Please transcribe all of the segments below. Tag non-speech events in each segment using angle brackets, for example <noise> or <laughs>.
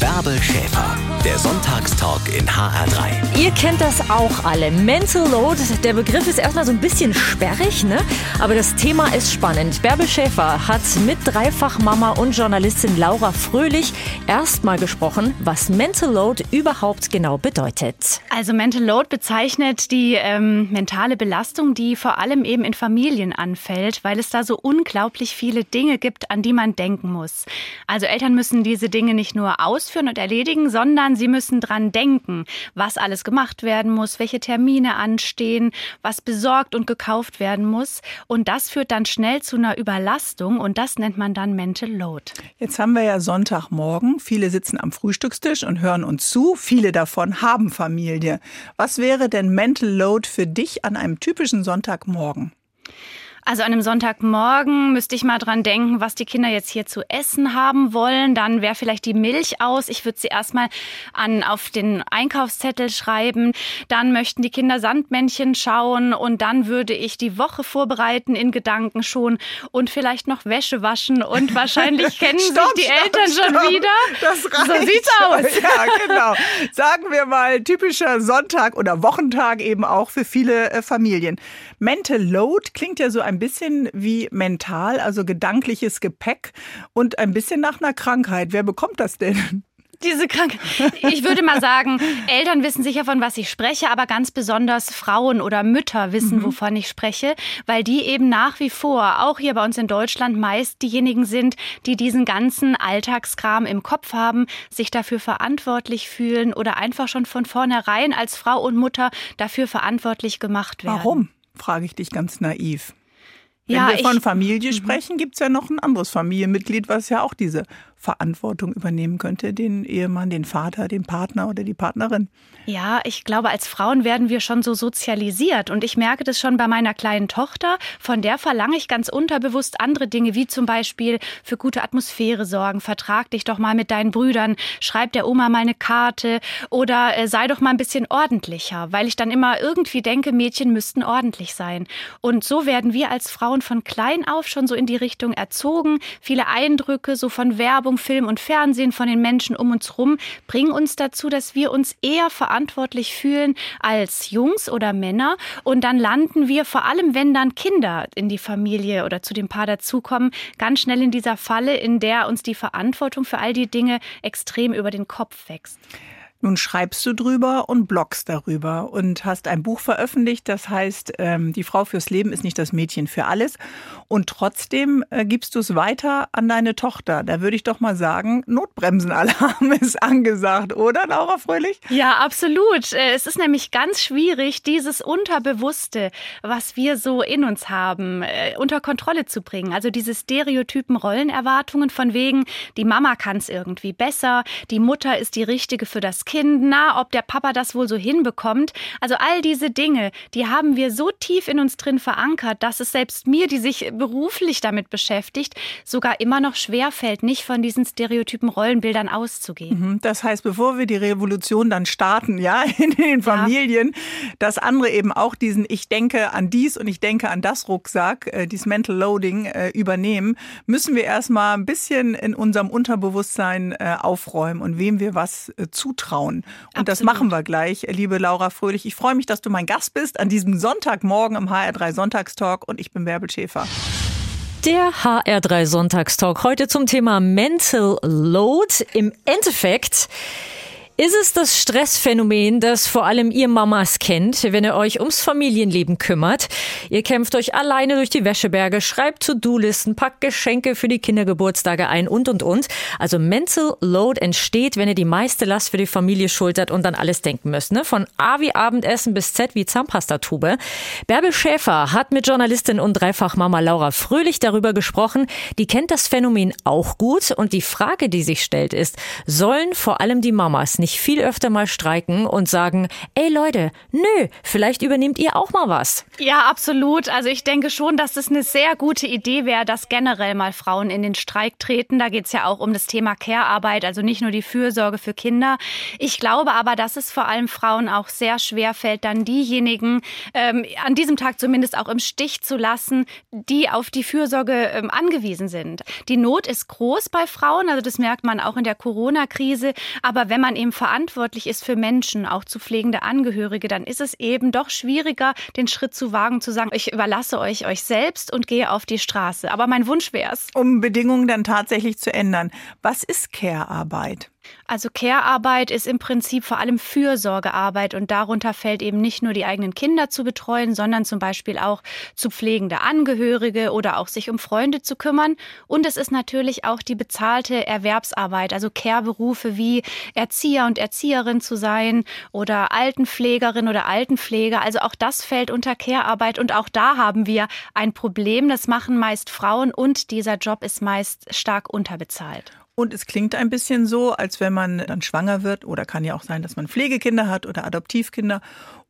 Bärbel Schäfer, der Sonntagstalk in HR3. Ihr kennt das auch alle. Mental Load, der Begriff ist erstmal so ein bisschen sperrig, ne? Aber das Thema ist spannend. Bärbel Schäfer hat mit Dreifachmama und Journalistin Laura Fröhlich erstmal gesprochen, was Mental Load überhaupt genau bedeutet. Also Mental Load bezeichnet die ähm, mentale Belastung, die vor allem eben in Familien anfällt, weil es da so unglaublich viele Dinge gibt, an die man denken muss. Also Eltern müssen diese Dinge nicht nur aus ausführen und erledigen, sondern sie müssen dran denken, was alles gemacht werden muss, welche Termine anstehen, was besorgt und gekauft werden muss. Und das führt dann schnell zu einer Überlastung und das nennt man dann Mental Load. Jetzt haben wir ja Sonntagmorgen. Viele sitzen am Frühstückstisch und hören uns zu. Viele davon haben Familie. Was wäre denn Mental Load für dich an einem typischen Sonntagmorgen? Also an einem Sonntagmorgen müsste ich mal dran denken, was die Kinder jetzt hier zu essen haben wollen. Dann wäre vielleicht die Milch aus. Ich würde sie erstmal an, auf den Einkaufszettel schreiben. Dann möchten die Kinder Sandmännchen schauen und dann würde ich die Woche vorbereiten in Gedanken schon und vielleicht noch Wäsche waschen und <laughs> wahrscheinlich kennen stopp, sich die stopp, Eltern stopp. schon wieder. Das reicht. So sieht's aus. <laughs> Ja, genau. Sagen wir mal typischer Sonntag oder Wochentag eben auch für viele äh, Familien. Mental Load klingt ja so ein bisschen wie mental, also gedankliches Gepäck und ein bisschen nach einer Krankheit. Wer bekommt das denn? Diese Krankheit. Ich würde mal sagen, Eltern wissen sicher, von was ich spreche, aber ganz besonders Frauen oder Mütter wissen, Mhm. wovon ich spreche, weil die eben nach wie vor, auch hier bei uns in Deutschland, meist diejenigen sind, die diesen ganzen Alltagskram im Kopf haben, sich dafür verantwortlich fühlen oder einfach schon von vornherein als Frau und Mutter dafür verantwortlich gemacht werden. Warum? Frage ich dich ganz naiv. Wenn Ja, wir von Familie sprechen, gibt es ja noch ein anderes Familienmitglied, was ja auch diese Verantwortung übernehmen könnte. Den Ehemann, den Vater, den Partner oder die Partnerin. Ja, ich glaube, als Frauen werden wir schon so sozialisiert. Und ich merke das schon bei meiner kleinen Tochter. Von der verlange ich ganz unterbewusst andere Dinge, wie zum Beispiel für gute Atmosphäre sorgen. Vertrag dich doch mal mit deinen Brüdern. Schreib der Oma mal eine Karte. Oder äh, sei doch mal ein bisschen ordentlicher. Weil ich dann immer irgendwie denke, Mädchen müssten ordentlich sein. Und so werden wir als Frauen von klein auf schon so in die Richtung erzogen. Viele Eindrücke, so von Werbung, Film und Fernsehen, von den Menschen um uns rum, bringen uns dazu, dass wir uns eher verantwortlich fühlen als Jungs oder Männer. Und dann landen wir, vor allem wenn dann Kinder in die Familie oder zu dem Paar dazukommen, ganz schnell in dieser Falle, in der uns die Verantwortung für all die Dinge extrem über den Kopf wächst. Nun schreibst du drüber und bloggst darüber und hast ein Buch veröffentlicht, das heißt, ähm, die Frau fürs Leben ist nicht das Mädchen für alles. Und trotzdem äh, gibst du es weiter an deine Tochter. Da würde ich doch mal sagen, Notbremsenalarm <laughs> ist angesagt, oder Laura Fröhlich? Ja, absolut. Äh, Es ist nämlich ganz schwierig, dieses Unterbewusste, was wir so in uns haben, äh, unter Kontrolle zu bringen. Also diese stereotypen Rollenerwartungen von wegen, die Mama kann es irgendwie besser, die Mutter ist die richtige für das Kind, na, ob der Papa das wohl so hinbekommt. Also all diese Dinge, die haben wir so tief in uns drin verankert, dass es selbst mir, die sich beruflich damit beschäftigt, sogar immer noch schwer fällt, nicht von diesen stereotypen Rollenbildern auszugehen. Mhm, Das heißt, bevor wir die Revolution dann starten, ja, <laughs> in den Familien, dass andere eben auch diesen Ich denke an dies und ich denke an das Rucksack, äh, dieses Mental Loading äh, übernehmen, müssen wir erstmal ein bisschen in unserem Unterbewusstsein äh, aufräumen und wem wir was äh, zutrauen. Und das Absolut. machen wir gleich, liebe Laura Fröhlich. Ich freue mich, dass du mein Gast bist an diesem Sonntagmorgen im HR3 Sonntagstalk und ich bin Bärbel Schäfer. Der HR3 Sonntagstalk heute zum Thema Mental Load. Im Endeffekt ist es das Stressphänomen, das vor allem ihr Mamas kennt, wenn ihr euch ums Familienleben kümmert. Ihr kämpft euch alleine durch die Wäscheberge, schreibt To-Do-Listen, packt Geschenke für die Kindergeburtstage ein und, und, und. Also Mental Load entsteht, wenn ihr die meiste Last für die Familie schultert und dann alles denken müsst. Ne? Von A wie Abendessen bis Z wie Zahnpastatube. Bärbel Schäfer hat mit Journalistin und Dreifachmama Laura Fröhlich darüber gesprochen. Die kennt das Phänomen auch gut und die Frage, die sich stellt, ist, sollen vor allem die Mamas nicht viel öfter mal streiken und sagen, ey Leute, nö, vielleicht übernehmt ihr auch mal was? Ja, absolut. Also ich denke schon, dass es eine sehr gute Idee wäre, dass generell mal Frauen in den Streik treten. Da geht es ja auch um das Thema Care-Arbeit, also nicht nur die Fürsorge für Kinder. Ich glaube aber, dass es vor allem Frauen auch sehr schwer fällt, dann diejenigen ähm, an diesem Tag zumindest auch im Stich zu lassen, die auf die Fürsorge ähm, angewiesen sind. Die Not ist groß bei Frauen, also das merkt man auch in der Corona-Krise. Aber wenn man eben verantwortlich ist für Menschen, auch zu pflegende Angehörige, dann ist es eben doch schwieriger, den Schritt zu wagen, zu sagen, ich überlasse euch euch selbst und gehe auf die Straße. Aber mein Wunsch wäre es. Um Bedingungen dann tatsächlich zu ändern. Was ist Care-Arbeit? Also Care-Arbeit ist im Prinzip vor allem Fürsorgearbeit und darunter fällt eben nicht nur die eigenen Kinder zu betreuen, sondern zum Beispiel auch zu pflegende Angehörige oder auch sich um Freunde zu kümmern. Und es ist natürlich auch die bezahlte Erwerbsarbeit, also Care-Berufe wie Erzieher und Erzieherin zu sein oder Altenpflegerin oder Altenpfleger. Also auch das fällt unter Care-Arbeit und auch da haben wir ein Problem. Das machen meist Frauen und dieser Job ist meist stark unterbezahlt. Und es klingt ein bisschen so, als wenn man dann schwanger wird oder kann ja auch sein, dass man Pflegekinder hat oder Adoptivkinder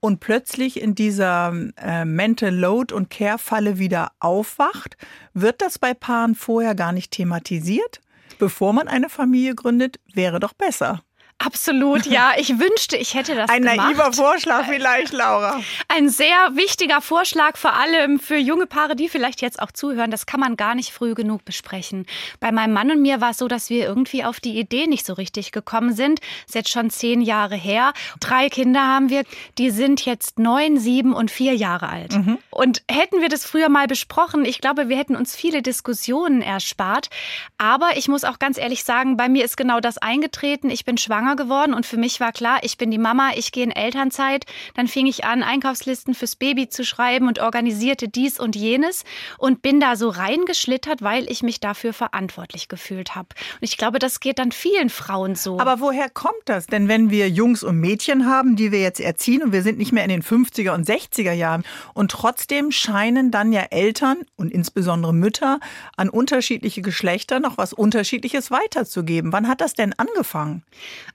und plötzlich in dieser äh, Mental Load und Care-Falle wieder aufwacht. Wird das bei Paaren vorher gar nicht thematisiert? Bevor man eine Familie gründet, wäre doch besser. Absolut, ja. Ich wünschte, ich hätte das Ein gemacht. naiver Vorschlag vielleicht, Laura. Ein sehr wichtiger Vorschlag, vor allem für junge Paare, die vielleicht jetzt auch zuhören. Das kann man gar nicht früh genug besprechen. Bei meinem Mann und mir war es so, dass wir irgendwie auf die Idee nicht so richtig gekommen sind. Das ist jetzt schon zehn Jahre her. Drei Kinder haben wir. Die sind jetzt neun, sieben und vier Jahre alt. Mhm. Und hätten wir das früher mal besprochen, ich glaube, wir hätten uns viele Diskussionen erspart. Aber ich muss auch ganz ehrlich sagen, bei mir ist genau das eingetreten. Ich bin schwanger schwanger geworden und für mich war klar, ich bin die Mama, ich gehe in Elternzeit. Dann fing ich an, Einkaufslisten fürs Baby zu schreiben und organisierte dies und jenes und bin da so reingeschlittert, weil ich mich dafür verantwortlich gefühlt habe. Und ich glaube, das geht dann vielen Frauen so. Aber woher kommt das? Denn wenn wir Jungs und Mädchen haben, die wir jetzt erziehen und wir sind nicht mehr in den 50er und 60er Jahren und trotzdem scheinen dann ja Eltern und insbesondere Mütter an unterschiedliche Geschlechter noch was Unterschiedliches weiterzugeben. Wann hat das denn angefangen?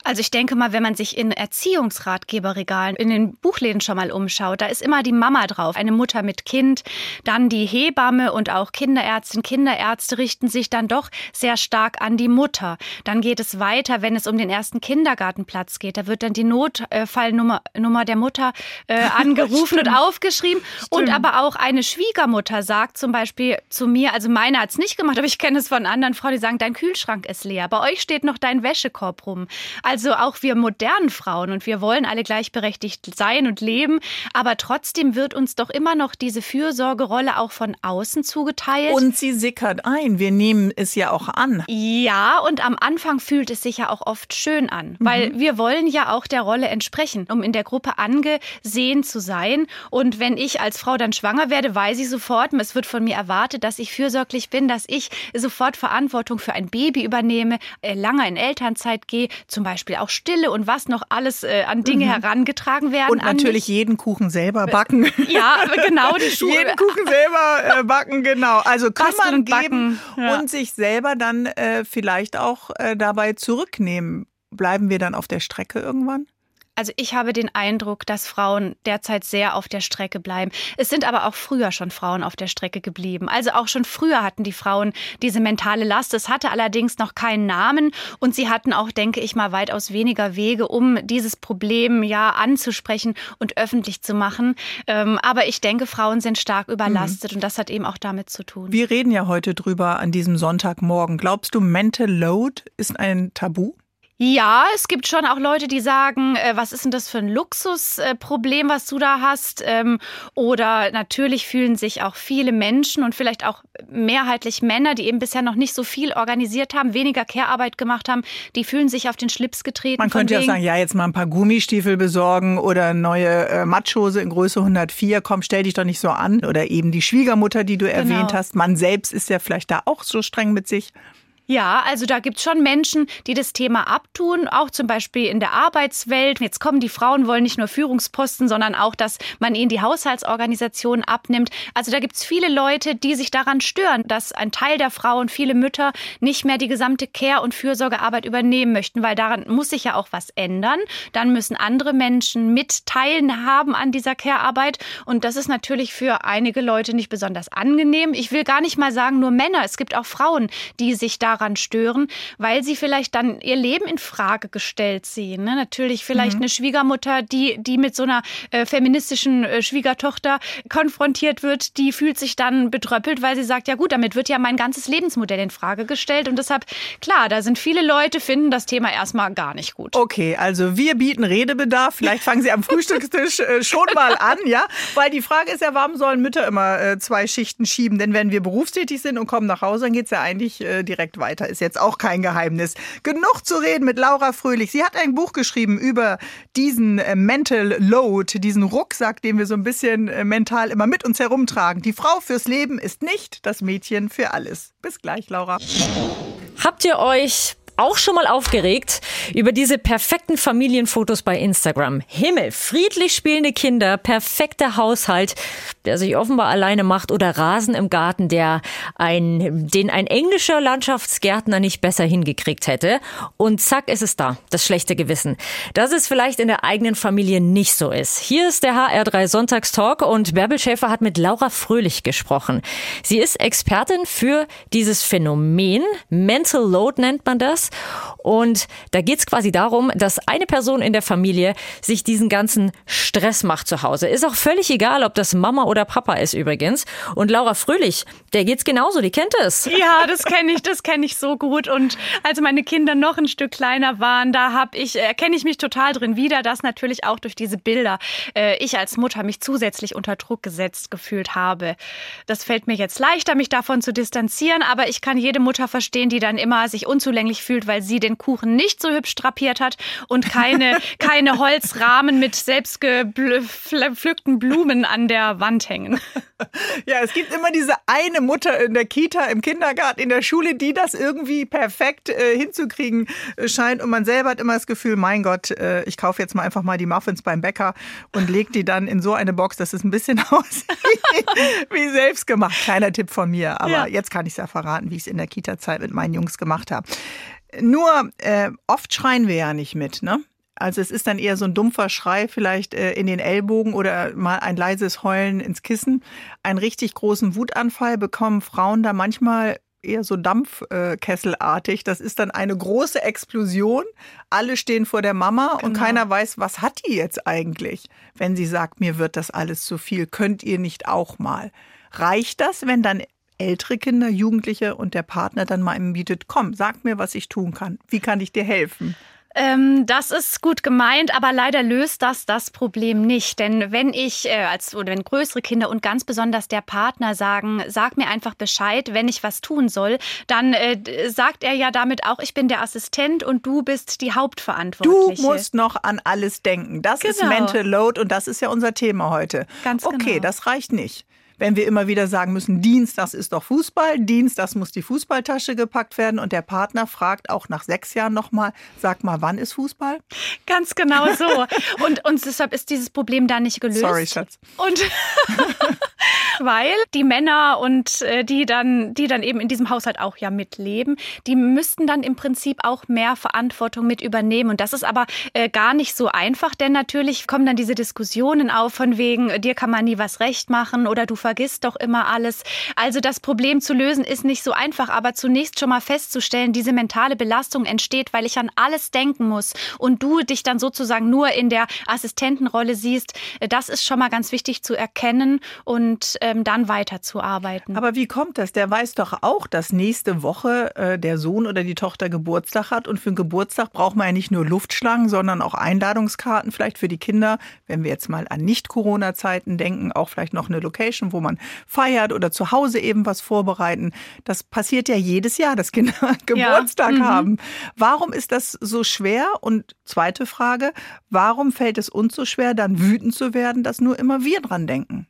Also ich denke mal, wenn man sich in Erziehungsratgeberregalen in den Buchläden schon mal umschaut, da ist immer die Mama drauf, eine Mutter mit Kind, dann die Hebamme und auch Kinderärztin, Kinderärzte richten sich dann doch sehr stark an die Mutter. Dann geht es weiter, wenn es um den ersten Kindergartenplatz geht, da wird dann die Notfallnummer Nummer der Mutter äh, <laughs> angerufen und aufgeschrieben. Stimmt. Und aber auch eine Schwiegermutter sagt zum Beispiel zu mir, also meine hat es nicht gemacht, aber ich kenne es von anderen Frauen, die sagen, dein Kühlschrank ist leer, bei euch steht noch dein Wäschekorb rum. Also auch wir modernen Frauen und wir wollen alle gleichberechtigt sein und leben, aber trotzdem wird uns doch immer noch diese Fürsorgerolle auch von außen zugeteilt. Und sie sickert ein. Wir nehmen es ja auch an. Ja, und am Anfang fühlt es sich ja auch oft schön an, weil mhm. wir wollen ja auch der Rolle entsprechen, um in der Gruppe angesehen zu sein. Und wenn ich als Frau dann schwanger werde, weiß ich sofort, es wird von mir erwartet, dass ich fürsorglich bin, dass ich sofort Verantwortung für ein Baby übernehme, äh, lange in Elternzeit gehe, zum Beispiel auch Stille und was noch alles äh, an Dinge mhm. herangetragen werden. Und natürlich jeden Kuchen selber backen. <laughs> Ja, genau. Die Schuhe. jeden Kuchen selber äh, backen, genau. Also kümmern geben ja. und sich selber dann äh, vielleicht auch äh, dabei zurücknehmen. Bleiben wir dann auf der Strecke irgendwann? Also ich habe den Eindruck, dass Frauen derzeit sehr auf der Strecke bleiben. Es sind aber auch früher schon Frauen auf der Strecke geblieben. Also auch schon früher hatten die Frauen diese mentale Last. Es hatte allerdings noch keinen Namen und sie hatten auch, denke ich mal, weitaus weniger Wege, um dieses Problem ja anzusprechen und öffentlich zu machen. Ähm, aber ich denke, Frauen sind stark überlastet mhm. und das hat eben auch damit zu tun. Wir reden ja heute drüber an diesem Sonntagmorgen. Glaubst du, Mental Load ist ein Tabu? Ja, es gibt schon auch Leute, die sagen, äh, was ist denn das für ein Luxusproblem, was du da hast? Ähm, oder natürlich fühlen sich auch viele Menschen und vielleicht auch mehrheitlich Männer, die eben bisher noch nicht so viel organisiert haben, weniger Care-Arbeit gemacht haben, die fühlen sich auf den Schlips getreten. Man könnte ja sagen, ja, jetzt mal ein paar Gummistiefel besorgen oder neue äh, Matschhose in Größe 104. Komm, stell dich doch nicht so an. Oder eben die Schwiegermutter, die du genau. erwähnt hast. Man selbst ist ja vielleicht da auch so streng mit sich. Ja, also da gibt's schon Menschen, die das Thema abtun, auch zum Beispiel in der Arbeitswelt. Jetzt kommen die Frauen, wollen nicht nur Führungsposten, sondern auch, dass man ihnen die Haushaltsorganisation abnimmt. Also da gibt's viele Leute, die sich daran stören, dass ein Teil der Frauen, viele Mütter, nicht mehr die gesamte Care- und Fürsorgearbeit übernehmen möchten, weil daran muss sich ja auch was ändern. Dann müssen andere Menschen mit teilhaben an dieser Care-Arbeit. Und das ist natürlich für einige Leute nicht besonders angenehm. Ich will gar nicht mal sagen, nur Männer. Es gibt auch Frauen, die sich da daran stören, weil sie vielleicht dann ihr Leben in Frage gestellt sehen. Ne? Natürlich vielleicht mhm. eine Schwiegermutter, die, die mit so einer äh, feministischen äh, Schwiegertochter konfrontiert wird, die fühlt sich dann betröppelt, weil sie sagt, ja gut, damit wird ja mein ganzes Lebensmodell in Frage gestellt. Und deshalb, klar, da sind viele Leute, finden das Thema erstmal gar nicht gut. Okay, also wir bieten Redebedarf. Vielleicht fangen Sie am Frühstückstisch äh, schon mal an, ja? Weil die Frage ist ja, warum sollen Mütter immer äh, zwei Schichten schieben? Denn wenn wir berufstätig sind und kommen nach Hause, dann geht es ja eigentlich äh, direkt weiter weiter, ist jetzt auch kein Geheimnis. Genug zu reden mit Laura Fröhlich. Sie hat ein Buch geschrieben über diesen äh, Mental Load, diesen Rucksack, den wir so ein bisschen äh, mental immer mit uns herumtragen. Die Frau fürs Leben ist nicht das Mädchen für alles. Bis gleich, Laura. Habt ihr euch auch schon mal aufgeregt über diese perfekten Familienfotos bei Instagram. Himmel, friedlich spielende Kinder, perfekter Haushalt, der sich offenbar alleine macht oder Rasen im Garten, der ein, den ein englischer Landschaftsgärtner nicht besser hingekriegt hätte. Und zack ist es da, das schlechte Gewissen. Dass es vielleicht in der eigenen Familie nicht so ist. Hier ist der HR3 Sonntagstalk und Bärbel Schäfer hat mit Laura Fröhlich gesprochen. Sie ist Expertin für dieses Phänomen. Mental Load nennt man das. Und da geht es quasi darum, dass eine Person in der Familie sich diesen ganzen Stress macht zu Hause. Ist auch völlig egal, ob das Mama oder Papa ist übrigens. Und Laura Fröhlich, der geht's genauso, die kennt es. Ja, das kenne ich, das kenne ich so gut. Und als meine Kinder noch ein Stück kleiner waren, da habe ich, erkenne ich mich total drin wieder, dass natürlich auch durch diese Bilder äh, ich als Mutter mich zusätzlich unter Druck gesetzt gefühlt habe. Das fällt mir jetzt leichter, mich davon zu distanzieren, aber ich kann jede Mutter verstehen, die dann immer sich unzulänglich fühlt, weil sie den Kuchen nicht so hübsch drapiert hat und keine, <laughs> keine Holzrahmen mit selbstgepflückten Blumen an der Wand hängen. Ja, es gibt immer diese eine Mutter in der Kita, im Kindergarten, in der Schule, die das irgendwie perfekt äh, hinzukriegen äh, scheint. Und man selber hat immer das Gefühl, mein Gott, äh, ich kaufe jetzt mal einfach mal die Muffins beim Bäcker und lege die dann in so eine Box, dass es ein bisschen <laughs> aussieht wie selbst gemacht. Kleiner Tipp von mir. Aber ja. jetzt kann ich es ja verraten, wie ich es in der Kita-Zeit mit meinen Jungs gemacht habe. Nur äh, oft schreien wir ja nicht mit, ne? Also es ist dann eher so ein dumpfer Schrei vielleicht äh, in den Ellbogen oder mal ein leises Heulen ins Kissen. Einen richtig großen Wutanfall bekommen Frauen da manchmal eher so Dampfkesselartig. Das ist dann eine große Explosion. Alle stehen vor der Mama genau. und keiner weiß, was hat die jetzt eigentlich, wenn sie sagt, mir wird das alles zu viel. Könnt ihr nicht auch mal? Reicht das, wenn dann ältere Kinder, Jugendliche und der Partner dann mal ihm bietet, komm, sag mir, was ich tun kann. Wie kann ich dir helfen? Ähm, das ist gut gemeint, aber leider löst das das Problem nicht. Denn wenn ich äh, als oder wenn größere Kinder und ganz besonders der Partner sagen, sag mir einfach Bescheid, wenn ich was tun soll, dann äh, sagt er ja damit auch, ich bin der Assistent und du bist die Hauptverantwortliche. Du musst noch an alles denken. Das genau. ist Mental Load und das ist ja unser Thema heute. Ganz okay, genau. das reicht nicht wenn wir immer wieder sagen müssen, Dienstags ist doch Fußball, Dienstags muss die Fußballtasche gepackt werden und der Partner fragt auch nach sechs Jahren nochmal, sag mal, wann ist Fußball? Ganz genau so. <laughs> Und, und deshalb ist dieses Problem da nicht gelöst. Sorry, Schatz. Und <laughs> weil die Männer und äh, die dann, die dann eben in diesem Haushalt auch ja mitleben, die müssten dann im Prinzip auch mehr Verantwortung mit übernehmen. Und das ist aber äh, gar nicht so einfach, denn natürlich kommen dann diese Diskussionen auf von wegen, dir kann man nie was recht machen oder du vergisst doch immer alles. Also das Problem zu lösen ist nicht so einfach, aber zunächst schon mal festzustellen, diese mentale Belastung entsteht, weil ich an alles denken muss und du dich dann sozusagen nur in der Assistentenrolle siehst. Das ist schon mal ganz wichtig zu erkennen und ähm, dann weiterzuarbeiten. Aber wie kommt das? Der weiß doch auch, dass nächste Woche äh, der Sohn oder die Tochter Geburtstag hat und für einen Geburtstag braucht man ja nicht nur Luftschlangen, sondern auch Einladungskarten vielleicht für die Kinder. Wenn wir jetzt mal an Nicht-Corona-Zeiten denken, auch vielleicht noch eine Location, wo man feiert oder zu Hause eben was vorbereiten. Das passiert ja jedes Jahr, dass Kinder <laughs> Geburtstag ja. mhm. haben. Warum ist das so schwer? Und zweite Frage, warum fällt es uns so schwer, dann wütend zu werden, dass nur immer wir dran denken?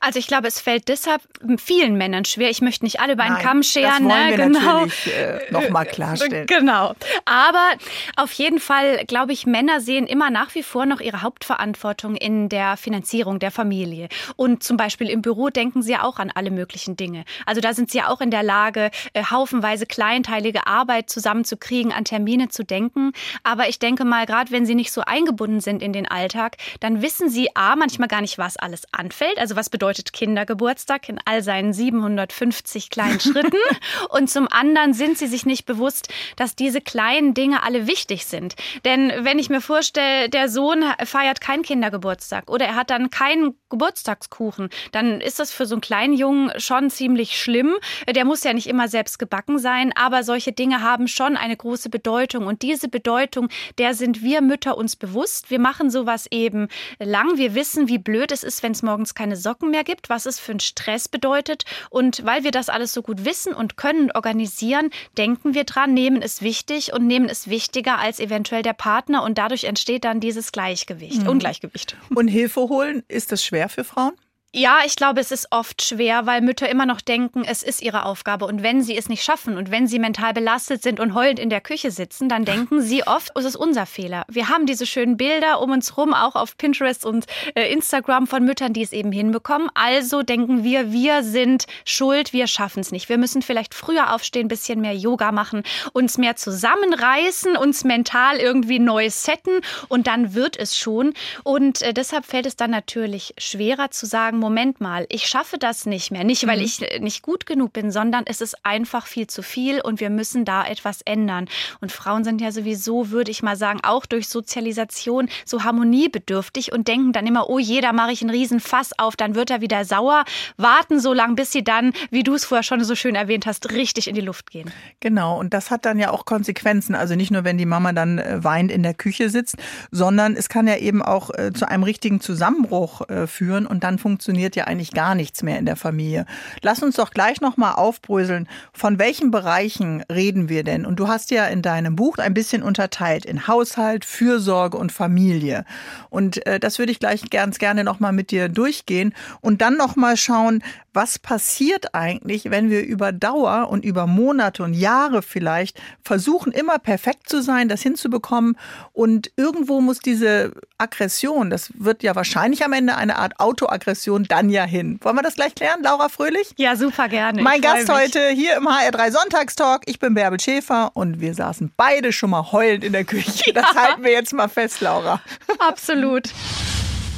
Also ich glaube, es fällt deshalb vielen Männern schwer. Ich möchte nicht alle über einen Nein, Kamm scheren. Das wollen ne? wir genau. natürlich äh, nochmal klarstellen. <laughs> Genau. Aber auf jeden Fall, glaube ich, Männer sehen immer nach wie vor noch ihre Hauptverantwortung in der Finanzierung der Familie. Und zum Beispiel im Büro denken sie ja auch an alle möglichen Dinge. Also da sind sie ja auch in der Lage, äh, haufenweise kleinteilige Arbeit zusammenzukriegen, an Termine zu denken. Aber ich denke mal, gerade wenn sie nicht so eingebunden sind in den Alltag, dann wissen sie A, manchmal gar nicht, was alles anfällt. Also was bedeutet Kindergeburtstag in all seinen 750 kleinen Schritten? <laughs> Und zum anderen sind sie sich nicht bewusst, dass diese kleinen Dinge alle wichtig sind. Denn wenn ich mir vorstelle, der Sohn feiert keinen Kindergeburtstag oder er hat dann keinen Geburtstagskuchen, dann ist das für so einen kleinen Jungen schon ziemlich schlimm. Der muss ja nicht immer selbst gebacken sein, aber solche Dinge haben schon eine große Bedeutung. Und diese Bedeutung, der sind wir Mütter uns bewusst. Wir machen sowas eben lang. Wir wissen, wie blöd es ist, wenn es morgens keine Socken mehr gibt, was es für einen Stress bedeutet. Und weil wir das alles so gut wissen und können organisieren, denken wir dran, nehmen es wichtig und nehmen es wichtiger als eventuell der Partner. Und dadurch entsteht dann dieses Gleichgewicht, Mhm. Ungleichgewicht. Und Hilfe holen, ist das schwer für Frauen? Ja, ich glaube, es ist oft schwer, weil Mütter immer noch denken, es ist ihre Aufgabe. Und wenn sie es nicht schaffen und wenn sie mental belastet sind und heulend in der Küche sitzen, dann denken sie oft, es ist unser Fehler. Wir haben diese schönen Bilder um uns rum, auch auf Pinterest und äh, Instagram von Müttern, die es eben hinbekommen. Also denken wir, wir sind schuld, wir schaffen es nicht. Wir müssen vielleicht früher aufstehen, bisschen mehr Yoga machen, uns mehr zusammenreißen, uns mental irgendwie neu setten und dann wird es schon. Und äh, deshalb fällt es dann natürlich schwerer zu sagen, Moment mal, ich schaffe das nicht mehr. Nicht, weil ich äh, nicht gut genug bin, sondern es ist einfach viel zu viel und wir müssen da etwas ändern. Und Frauen sind ja sowieso, würde ich mal sagen, auch durch Sozialisation so harmoniebedürftig und denken dann immer, oh je, da mache ich einen riesen Fass auf, dann wird er wieder sauer. Warten so lange, bis sie dann, wie du es vorher schon so schön erwähnt hast, richtig in die Luft gehen. Genau, und das hat dann ja auch Konsequenzen. Also nicht nur, wenn die Mama dann äh, weint in der Küche sitzt, sondern es kann ja eben auch äh, zu einem richtigen Zusammenbruch führen und dann funktioniert ja eigentlich gar nichts mehr in der Familie. Lass uns doch gleich nochmal aufbröseln, von welchen Bereichen reden wir denn? Und du hast ja in deinem Buch ein bisschen unterteilt in Haushalt, Fürsorge und Familie. Und äh, das würde ich gleich ganz gerne nochmal mit dir durchgehen und dann nochmal schauen, was passiert eigentlich, wenn wir über Dauer und über Monate und Jahre vielleicht versuchen, immer perfekt zu sein, das hinzubekommen. Und irgendwo muss diese Aggression, das wird ja wahrscheinlich am Ende eine Art Autoaggression, dann ja hin. Wollen wir das gleich klären, Laura Fröhlich? Ja, super gerne. Mein Gast mich. heute hier im HR3 Sonntagstalk. Ich bin Bärbel Schäfer und wir saßen beide schon mal heulend in der Küche. Das halten wir jetzt mal fest, Laura. Absolut.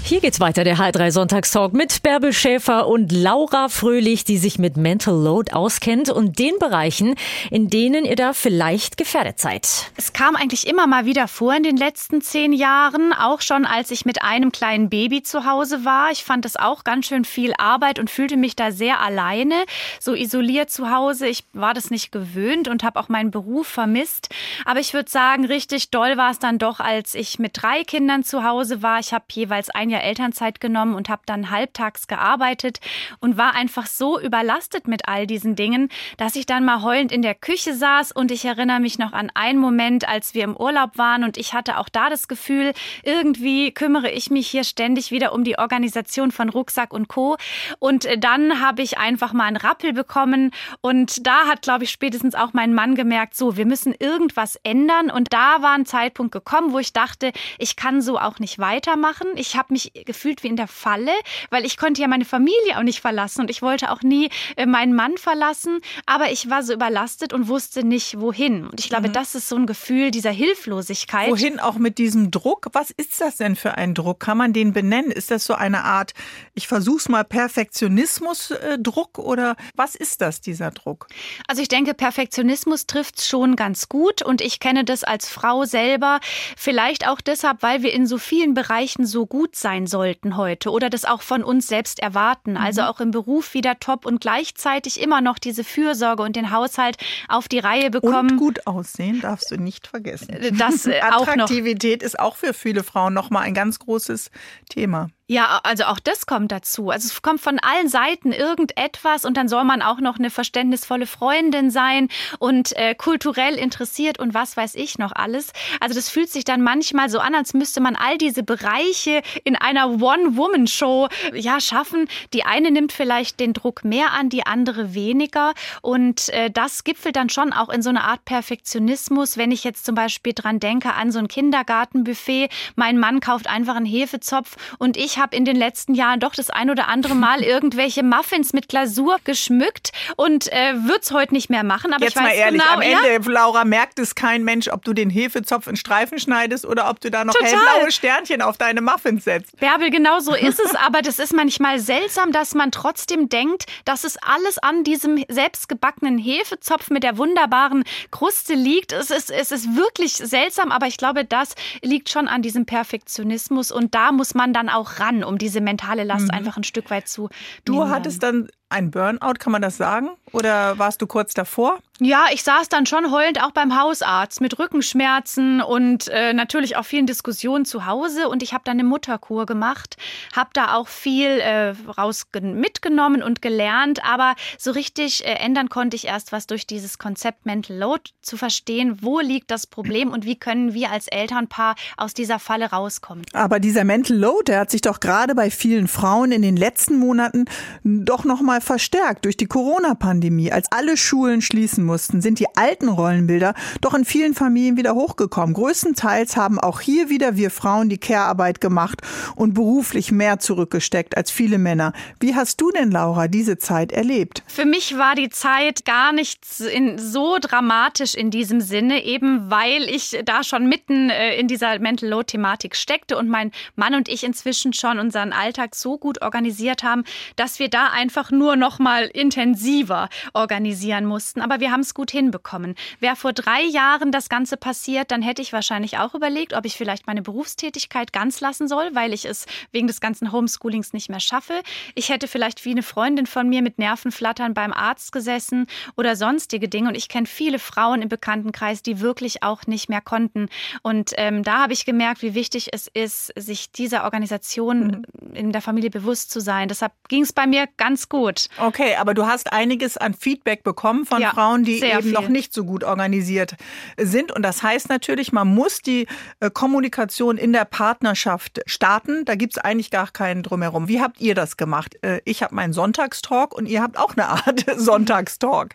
Hier geht's weiter, der H3 Sonntagstalk mit Bärbel Schäfer und Laura Fröhlich, die sich mit Mental Load auskennt und den Bereichen, in denen ihr da vielleicht gefährdet seid. Es kam eigentlich immer mal wieder vor in den letzten zehn Jahren, auch schon als ich mit einem kleinen Baby zu Hause war. Ich fand es auch ganz schön viel Arbeit und fühlte mich da sehr alleine, so isoliert zu Hause. Ich war das nicht gewöhnt und habe auch meinen Beruf vermisst. Aber ich würde sagen, richtig doll war es dann doch, als ich mit drei Kindern zu Hause war. Ich habe jeweils ein Jahr Elternzeit genommen und habe dann halbtags gearbeitet und war einfach so überlastet mit all diesen Dingen, dass ich dann mal heulend in der Küche saß und ich erinnere mich noch an einen Moment, als wir im Urlaub waren und ich hatte auch da das Gefühl, irgendwie kümmere ich mich hier ständig wieder um die Organisation von Rucksack und Co. Und äh, dann habe ich einfach mal einen Rappel bekommen und da hat, glaube ich, spätestens auch mein Mann gemerkt, so, wir müssen irgendwas ändern und da war ein Zeitpunkt gekommen, wo ich dachte, ich kann so auch nicht weitermachen. Ich habe mich gefühlt wie in der Falle, weil ich konnte ja meine Familie auch nicht verlassen und ich wollte auch nie äh, meinen Mann verlassen, aber ich war so überlastet und wusste nicht wohin. Und ich glaube, das ist so ein Gefühl dieser Hilflosigkeit. Wohin auch mit diesem Druck? Was ist das denn für ein Druck? Kann man den benennen? Ist das so eine Art, ich versuch's mal, Perfektionismus-Druck oder was ist das, dieser Druck? Also ich denke, Perfektionismus trifft schon ganz gut und ich kenne das als Frau selber. Vielleicht auch deshalb, weil wir in so vielen Bereichen so gut sein sollten heute oder das auch von uns selbst erwarten. Also auch im Beruf wieder top und gleichzeitig immer noch diese Fürsorge und den Haushalt auf die Reihe bekommen. Und gut aussehen darfst du nicht vergessen. Das äh, <laughs> auch noch. Attraktivität ist auch für viele Frauen nochmal ein ganz großes Thema. Ja, also auch das kommt dazu. Also es kommt von allen Seiten irgendetwas und dann soll man auch noch eine verständnisvolle Freundin sein und äh, kulturell interessiert und was weiß ich noch alles. Also das fühlt sich dann manchmal so an, als müsste man all diese Bereiche in einer One-Woman-Show ja schaffen. Die eine nimmt vielleicht den Druck mehr an, die andere weniger und äh, das gipfelt dann schon auch in so einer Art Perfektionismus. Wenn ich jetzt zum Beispiel dran denke an so ein Kindergartenbuffet, mein Mann kauft einfach einen Hefezopf und ich habe in den letzten Jahren doch das ein oder andere Mal <laughs> irgendwelche Muffins mit Glasur geschmückt und äh, würde es heute nicht mehr machen. Aber Jetzt ich weiß mal ehrlich, genau, am Ende, ja? Laura, merkt es kein Mensch, ob du den Hefezopf in Streifen schneidest oder ob du da noch Total. hellblaue Sternchen auf deine Muffins setzt. Bärbel, genau so <laughs> ist es. aber das ist manchmal seltsam, dass man trotzdem denkt, dass es alles an diesem selbstgebackenen Hefezopf mit der wunderbaren Kruste liegt. Es ist, es ist wirklich seltsam, aber ich glaube, das liegt schon an diesem Perfektionismus und da muss man dann auch ran ran, um diese mentale Last mhm. einfach ein Stück weit zu. Du hattest dann ein Burnout, kann man das sagen? Oder warst du kurz davor? Ja, ich saß dann schon heulend auch beim Hausarzt mit Rückenschmerzen und äh, natürlich auch vielen Diskussionen zu Hause. Und ich habe dann eine Mutterkur gemacht, habe da auch viel äh, raus mitgenommen und gelernt. Aber so richtig äh, ändern konnte ich erst was durch dieses Konzept Mental Load zu verstehen, wo liegt das Problem und wie können wir als Elternpaar aus dieser Falle rauskommen. Aber dieser Mental Load, der hat sich doch gerade bei vielen Frauen in den letzten Monaten doch noch mal verstärkt durch die Corona-Pandemie. Als alle Schulen schließen mussten, sind die alten Rollenbilder doch in vielen Familien wieder hochgekommen. Größtenteils haben auch hier wieder wir Frauen die Care-Arbeit gemacht und beruflich mehr zurückgesteckt als viele Männer. Wie hast du denn, Laura, diese Zeit erlebt? Für mich war die Zeit gar nicht so dramatisch in diesem Sinne, eben weil ich da schon mitten äh, in dieser Mental Load-Thematik steckte und mein Mann und ich inzwischen schon unseren Alltag so gut organisiert haben, dass wir da einfach nur noch mal intensiver organisieren mussten. Aber wir haben es gut hinbekommen. Wäre vor drei Jahren das Ganze passiert, dann hätte ich wahrscheinlich auch überlegt, ob ich vielleicht meine Berufstätigkeit ganz lassen soll, weil ich es wegen des ganzen Homeschoolings nicht mehr schaffe. Ich hätte vielleicht wie eine Freundin von mir mit Nervenflattern beim Arzt gesessen oder sonstige Dinge. Und ich kenne viele Frauen im Bekanntenkreis, die wirklich auch nicht mehr konnten. Und ähm, da habe ich gemerkt, wie wichtig es ist, sich dieser Organisation mhm. in der Familie bewusst zu sein. Deshalb ging es bei mir ganz gut. Okay, aber du hast einiges an Feedback bekommen von ja, Frauen, die eben viel. noch nicht so gut organisiert sind. Und das heißt natürlich, man muss die äh, Kommunikation in der Partnerschaft starten. Da gibt es eigentlich gar keinen drumherum. Wie habt ihr das gemacht? Äh, ich habe meinen Sonntagstalk und ihr habt auch eine <laughs> Art Sonntagstalk.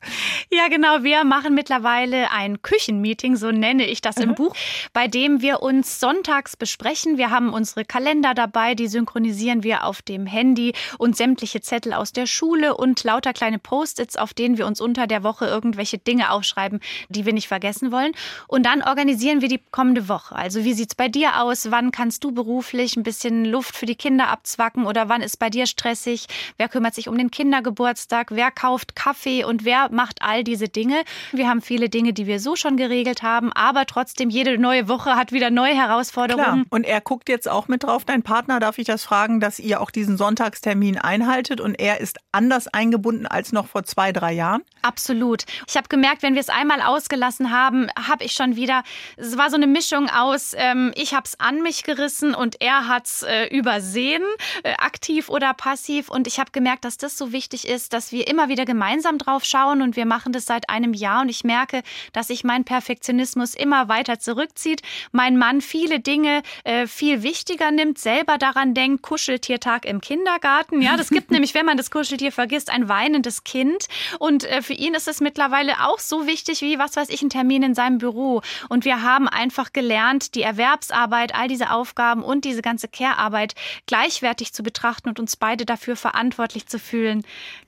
Ja, genau. Wir machen mittlerweile ein Küchenmeeting, so nenne ich das mhm. im Buch, bei dem wir uns sonntags besprechen. Wir haben unsere Kalender dabei, die synchronisieren wir auf dem Handy und sämtliche Zettel aus der Schule und lauter kleine Post-its, auf denen wir uns unter der Woche irgendwelche Dinge aufschreiben, die wir nicht vergessen wollen. Und dann organisieren wir die kommende Woche. Also wie sieht es bei dir aus? Wann kannst du beruflich ein bisschen Luft für die Kinder abzwacken oder wann ist bei dir stressig? Wer kümmert sich um den Kindergeburtstag? Wer kauft Kaffee und wer macht all diese Dinge? Wir haben viele Dinge, die wir so schon geregelt haben, aber trotzdem jede neue Woche hat wieder neue Herausforderungen. Klar. Und er guckt jetzt auch mit drauf, dein Partner, darf ich das fragen, dass ihr auch diesen Sonntagstermin einhaltet und er ist anders eingebunden als noch vor zwei, drei Jahren? Absolut. Ich habe gemerkt, wenn wir es einmal ausgelassen haben, habe ich schon wieder, es war so eine Mischung aus, ähm, ich habe es an mich gerissen und er hat es äh, übersehen, äh, aktiv oder passiv. Und ich habe gemerkt, dass das so wichtig ist, dass wir immer wieder gemeinsam drauf schauen und wir machen das seit einem Jahr und ich merke, dass sich mein Perfektionismus immer weiter zurückzieht. Mein Mann viele Dinge äh, viel wichtiger nimmt, selber daran denkt, Kuscheltiertag im Kindergarten. Ja, das gibt <laughs> nämlich, wenn man das Kuscheltier vergisst, ein weinendes Kind. Und äh, für ihn ist es mittlerweile auch so wichtig wie, was weiß ich, ein Termin in seinem Büro. Und wir haben einfach gelernt, die Erwerbsarbeit, all diese Aufgaben und diese ganze Care-Arbeit gleichwertig zu betrachten und uns beide dafür verantwortlich zu fühlen.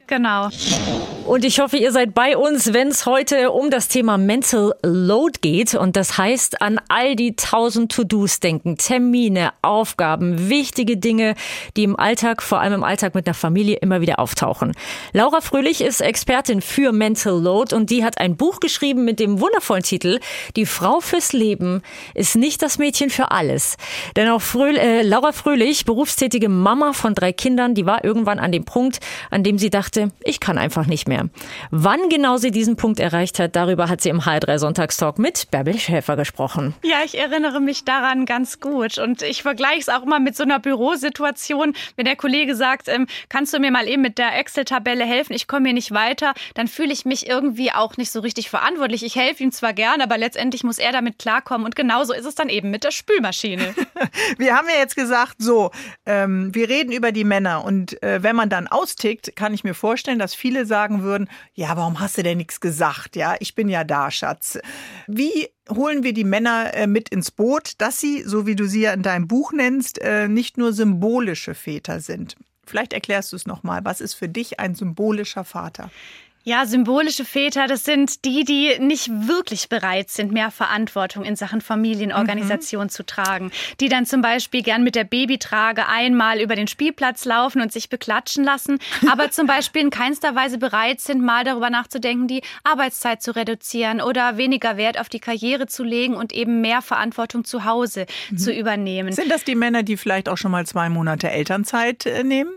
Genau. Und ich hoffe, ihr seid bei uns, wenn es heute um das Thema Mental Load geht. Und das heißt, an all die tausend To-Dos denken, Termine, Aufgaben, wichtige Dinge, die im Alltag, vor allem im Alltag mit einer Familie, immer wieder auftauchen. Laura Fröhlich ist Expertin für Mental Load und die hat ein Buch geschrieben mit dem wundervollen Titel Die Frau fürs Leben ist nicht das Mädchen für alles. Denn auch Fröh äh, Laura Fröhlich, berufstätige Mama von drei Kindern, die war irgendwann an dem Punkt, an dem sie dachte, dachte, ich kann einfach nicht mehr. Wann genau sie diesen Punkt erreicht hat, darüber hat sie im H3 Sonntagstalk mit Bärbel Schäfer gesprochen. Ja, ich erinnere mich daran ganz gut. Und ich vergleiche es auch immer mit so einer Bürosituation. Wenn der Kollege sagt, ähm, kannst du mir mal eben mit der Excel-Tabelle helfen, ich komme hier nicht weiter, dann fühle ich mich irgendwie auch nicht so richtig verantwortlich. Ich helfe ihm zwar gern, aber letztendlich muss er damit klarkommen. Und genauso ist es dann eben mit der Spülmaschine. <laughs> wir haben ja jetzt gesagt, so, ähm, wir reden über die Männer. Und äh, wenn man dann austickt, kann ich mir vorstellen, dass viele sagen würden, ja, warum hast du denn nichts gesagt? Ja, ich bin ja da, Schatz. Wie holen wir die Männer äh, mit ins Boot, dass sie, so wie du sie ja in deinem Buch nennst, äh, nicht nur symbolische Väter sind? Vielleicht erklärst du es nochmal. Was ist für dich ein symbolischer Vater? Ja, symbolische Väter, das sind die, die nicht wirklich bereit sind, mehr Verantwortung in Sachen Familienorganisation mhm. zu tragen. Die dann zum Beispiel gern mit der Babytrage einmal über den Spielplatz laufen und sich beklatschen lassen, <laughs> aber zum Beispiel in keinster Weise bereit sind, mal darüber nachzudenken, die Arbeitszeit zu reduzieren oder weniger Wert auf die Karriere zu legen und eben mehr Verantwortung zu Hause mhm. zu übernehmen. Sind das die Männer, die vielleicht auch schon mal zwei Monate Elternzeit äh, nehmen?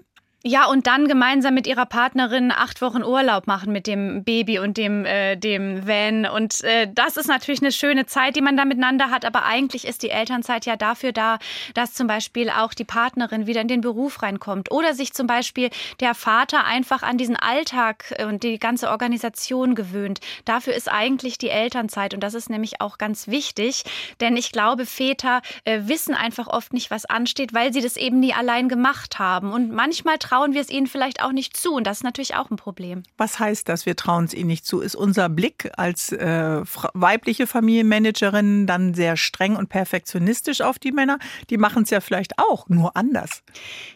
Ja, und dann gemeinsam mit ihrer Partnerin acht Wochen Urlaub machen mit dem Baby und dem, äh, dem Van. Und äh, das ist natürlich eine schöne Zeit, die man da miteinander hat. Aber eigentlich ist die Elternzeit ja dafür da, dass zum Beispiel auch die Partnerin wieder in den Beruf reinkommt. Oder sich zum Beispiel der Vater einfach an diesen Alltag und die ganze Organisation gewöhnt. Dafür ist eigentlich die Elternzeit. Und das ist nämlich auch ganz wichtig. Denn ich glaube, Väter äh, wissen einfach oft nicht, was ansteht, weil sie das eben nie allein gemacht haben. Und manchmal trauen wir es ihnen vielleicht auch nicht zu. Und das ist natürlich auch ein Problem. Was heißt das, wir trauen es ihnen nicht zu? Ist unser Blick als äh, weibliche Familienmanagerin dann sehr streng und perfektionistisch auf die Männer? Die machen es ja vielleicht auch, nur anders.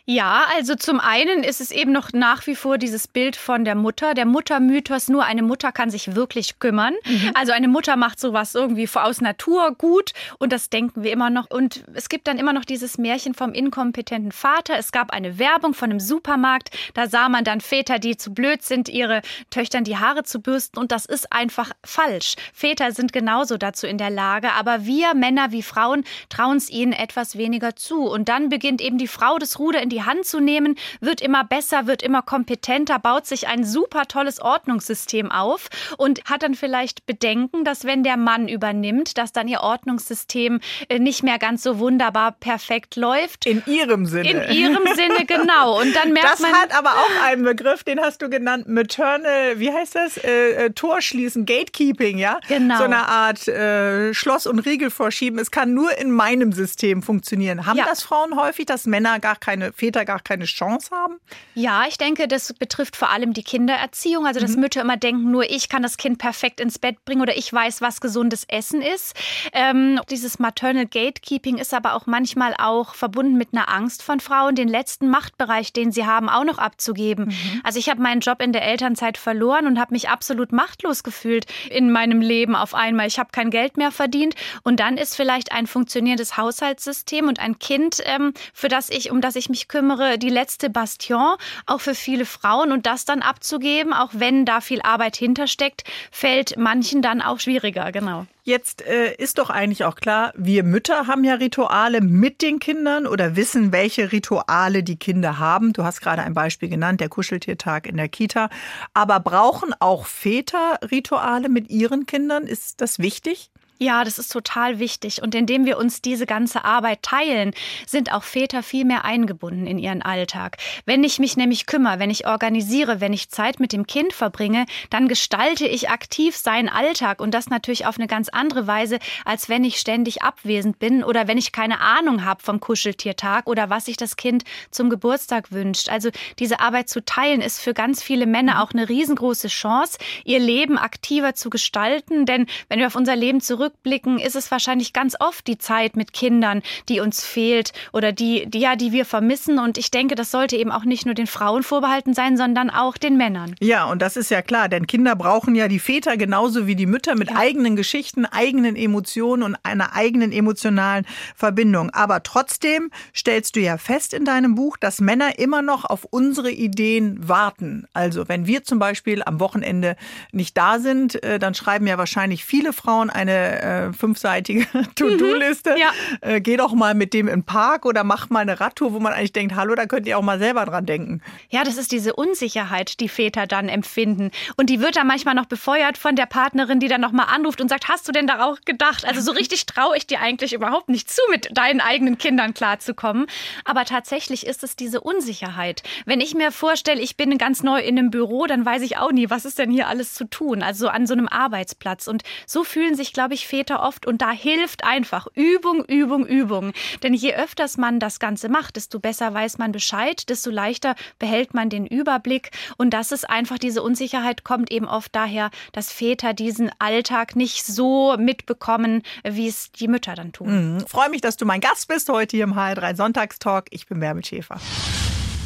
Ja, also zum einen ist es eben noch nach wie vor dieses Bild von der Mutter, der Muttermythos, nur eine Mutter kann sich wirklich kümmern. Mhm. Also eine Mutter macht sowas irgendwie aus Natur gut und das denken wir immer noch. Und es gibt dann immer noch dieses Märchen vom inkompetenten Vater. Es gab eine Werbung von einem Super Supermarkt. Da sah man dann Väter, die zu blöd sind, ihre Töchtern die Haare zu bürsten. Und das ist einfach falsch. Väter sind genauso dazu in der Lage. Aber wir Männer wie Frauen trauen es ihnen etwas weniger zu. Und dann beginnt eben die Frau das Ruder in die Hand zu nehmen, wird immer besser, wird immer kompetenter, baut sich ein super tolles Ordnungssystem auf und hat dann vielleicht Bedenken, dass wenn der Mann übernimmt, dass dann ihr Ordnungssystem äh, nicht mehr ganz so wunderbar perfekt läuft. In ihrem Sinne. In ihrem Sinne, genau. Und dann <laughs> merkt das man. Hat aber auch einen Begriff, den hast du genannt, maternal, wie heißt das? Äh, äh, Torschließen, Gatekeeping, ja? Genau. So eine Art äh, Schloss und Riegel vorschieben. Es kann nur in meinem System funktionieren. Haben ja. das Frauen häufig, dass Männer gar keine, Väter gar keine Chance haben? Ja, ich denke, das betrifft vor allem die Kindererziehung. Also, dass mhm. Mütter immer denken, nur ich kann das Kind perfekt ins Bett bringen oder ich weiß, was gesundes Essen ist. Ähm, dieses maternal Gatekeeping ist aber auch manchmal auch verbunden mit einer Angst von Frauen, den letzten Machtbereich, den sie haben, auch noch abzugeben. Mhm. Also ich habe meinen Job in der Elternzeit verloren und habe mich absolut machtlos gefühlt in meinem Leben auf einmal. Ich habe kein Geld mehr verdient und dann ist vielleicht ein funktionierendes Haushaltssystem und ein Kind, ähm, für das ich, um das ich mich kümmere, die letzte Bastion, auch für viele Frauen und das dann abzugeben, auch wenn da viel Arbeit hintersteckt, fällt manchen dann auch schwieriger, genau. Jetzt äh, ist doch eigentlich auch klar, wir Mütter haben ja Rituale mit den Kindern oder wissen, welche Rituale die Kinder haben. Du hast gerade ein Beispiel genannt, der Kuscheltiertag in der Kita. Aber brauchen auch Väter Rituale mit ihren Kindern? Ist das wichtig? Ja, das ist total wichtig. Und indem wir uns diese ganze Arbeit teilen, sind auch Väter viel mehr eingebunden in ihren Alltag. Wenn ich mich nämlich kümmere, wenn ich organisiere, wenn ich Zeit mit dem Kind verbringe, dann gestalte ich aktiv seinen Alltag und das natürlich auf eine ganz andere Weise, als wenn ich ständig abwesend bin oder wenn ich keine Ahnung habe vom Kuscheltiertag oder was sich das Kind zum Geburtstag wünscht. Also diese Arbeit zu teilen ist für ganz viele Männer auch eine riesengroße Chance, ihr Leben aktiver zu gestalten. Denn wenn wir auf unser Leben zurück zurückblicken, ist es wahrscheinlich ganz oft die Zeit mit Kindern, die uns fehlt oder die, die, ja, die wir vermissen. Und ich denke, das sollte eben auch nicht nur den Frauen vorbehalten sein, sondern auch den Männern. Ja, und das ist ja klar, denn Kinder brauchen ja die Väter genauso wie die Mütter mit ja. eigenen Geschichten, eigenen Emotionen und einer eigenen emotionalen Verbindung. Aber trotzdem stellst du ja fest in deinem Buch, dass Männer immer noch auf unsere Ideen warten. Also wenn wir zum Beispiel am Wochenende nicht da sind, äh, dann schreiben ja wahrscheinlich viele Frauen eine äh, fünfseitige <laughs> To-Do-Liste. Mhm, ja. äh, geh doch mal mit dem in den Park oder mach mal eine Radtour, wo man eigentlich denkt, hallo, da könnt ihr auch mal selber dran denken. Ja, das ist diese Unsicherheit, die Väter dann empfinden. Und die wird dann manchmal noch befeuert von der Partnerin, die dann nochmal anruft und sagt, hast du denn darauf gedacht? Also so <laughs> richtig traue ich dir eigentlich überhaupt nicht zu, mit deinen eigenen Kindern klarzukommen. Aber tatsächlich ist es diese Unsicherheit. Wenn ich mir vorstelle, ich bin ganz neu in einem Büro, dann weiß ich auch nie, was ist denn hier alles zu tun? Also an so einem Arbeitsplatz. Und so fühlen sich, glaube ich, Väter oft. Und da hilft einfach Übung, Übung, Übung. Denn je öfters man das Ganze macht, desto besser weiß man Bescheid, desto leichter behält man den Überblick. Und das ist einfach, diese Unsicherheit kommt eben oft daher, dass Väter diesen Alltag nicht so mitbekommen, wie es die Mütter dann tun. Mhm. Freue mich, dass du mein Gast bist heute hier im HR3 Sonntagstalk. Ich bin Bärbel Schäfer.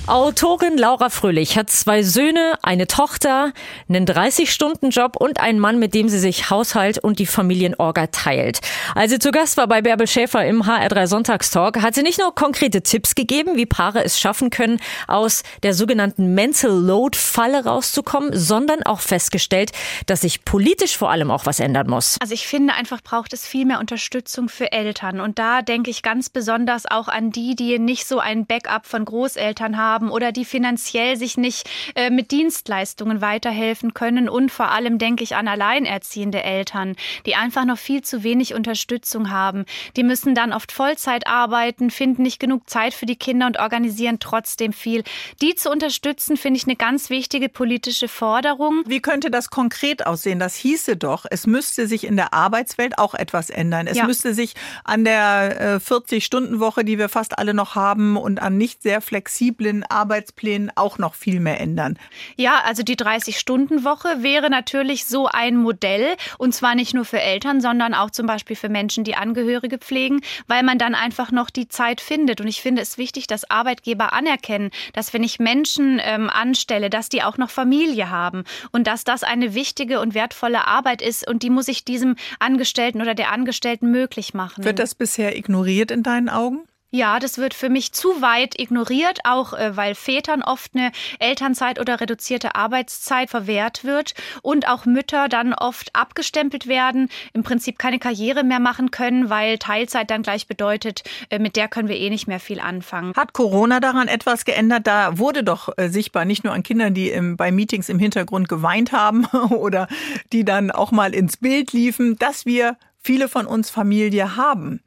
Autorin Laura Fröhlich hat zwei Söhne, eine Tochter, einen 30-Stunden-Job und einen Mann, mit dem sie sich Haushalt und die Familienorga teilt. Als sie zu Gast war bei Bärbel Schäfer im HR3 Sonntagstalk, hat sie nicht nur konkrete Tipps gegeben, wie Paare es schaffen können, aus der sogenannten Mental Load-Falle rauszukommen, sondern auch festgestellt, dass sich politisch vor allem auch was ändern muss. Also ich finde einfach braucht es viel mehr Unterstützung für Eltern. Und da denke ich ganz besonders auch an die, die nicht so ein Backup von Großeltern haben haben oder die finanziell sich nicht äh, mit Dienstleistungen weiterhelfen können. Und vor allem denke ich an alleinerziehende Eltern, die einfach noch viel zu wenig Unterstützung haben. Die müssen dann oft Vollzeit arbeiten, finden nicht genug Zeit für die Kinder und organisieren trotzdem viel. Die zu unterstützen, finde ich eine ganz wichtige politische Forderung. Wie könnte das konkret aussehen? Das hieße doch, es müsste sich in der Arbeitswelt auch etwas ändern. Es ja. müsste sich an der 40-Stunden-Woche, äh, die wir fast alle noch haben, und an nicht sehr flexiblen Arbeitsplänen auch noch viel mehr ändern. Ja, also die 30-Stunden-Woche wäre natürlich so ein Modell und zwar nicht nur für Eltern, sondern auch zum Beispiel für Menschen, die Angehörige pflegen, weil man dann einfach noch die Zeit findet. Und ich finde es wichtig, dass Arbeitgeber anerkennen, dass wenn ich Menschen ähm, anstelle, dass die auch noch Familie haben und dass das eine wichtige und wertvolle Arbeit ist und die muss ich diesem Angestellten oder der Angestellten möglich machen. Wird das bisher ignoriert in deinen Augen? Ja, das wird für mich zu weit ignoriert, auch äh, weil Vätern oft eine Elternzeit oder reduzierte Arbeitszeit verwehrt wird und auch Mütter dann oft abgestempelt werden, im Prinzip keine Karriere mehr machen können, weil Teilzeit dann gleich bedeutet, äh, mit der können wir eh nicht mehr viel anfangen. Hat Corona daran etwas geändert? Da wurde doch äh, sichtbar, nicht nur an Kindern, die im, bei Meetings im Hintergrund geweint haben <laughs> oder die dann auch mal ins Bild liefen, dass wir viele von uns Familie haben.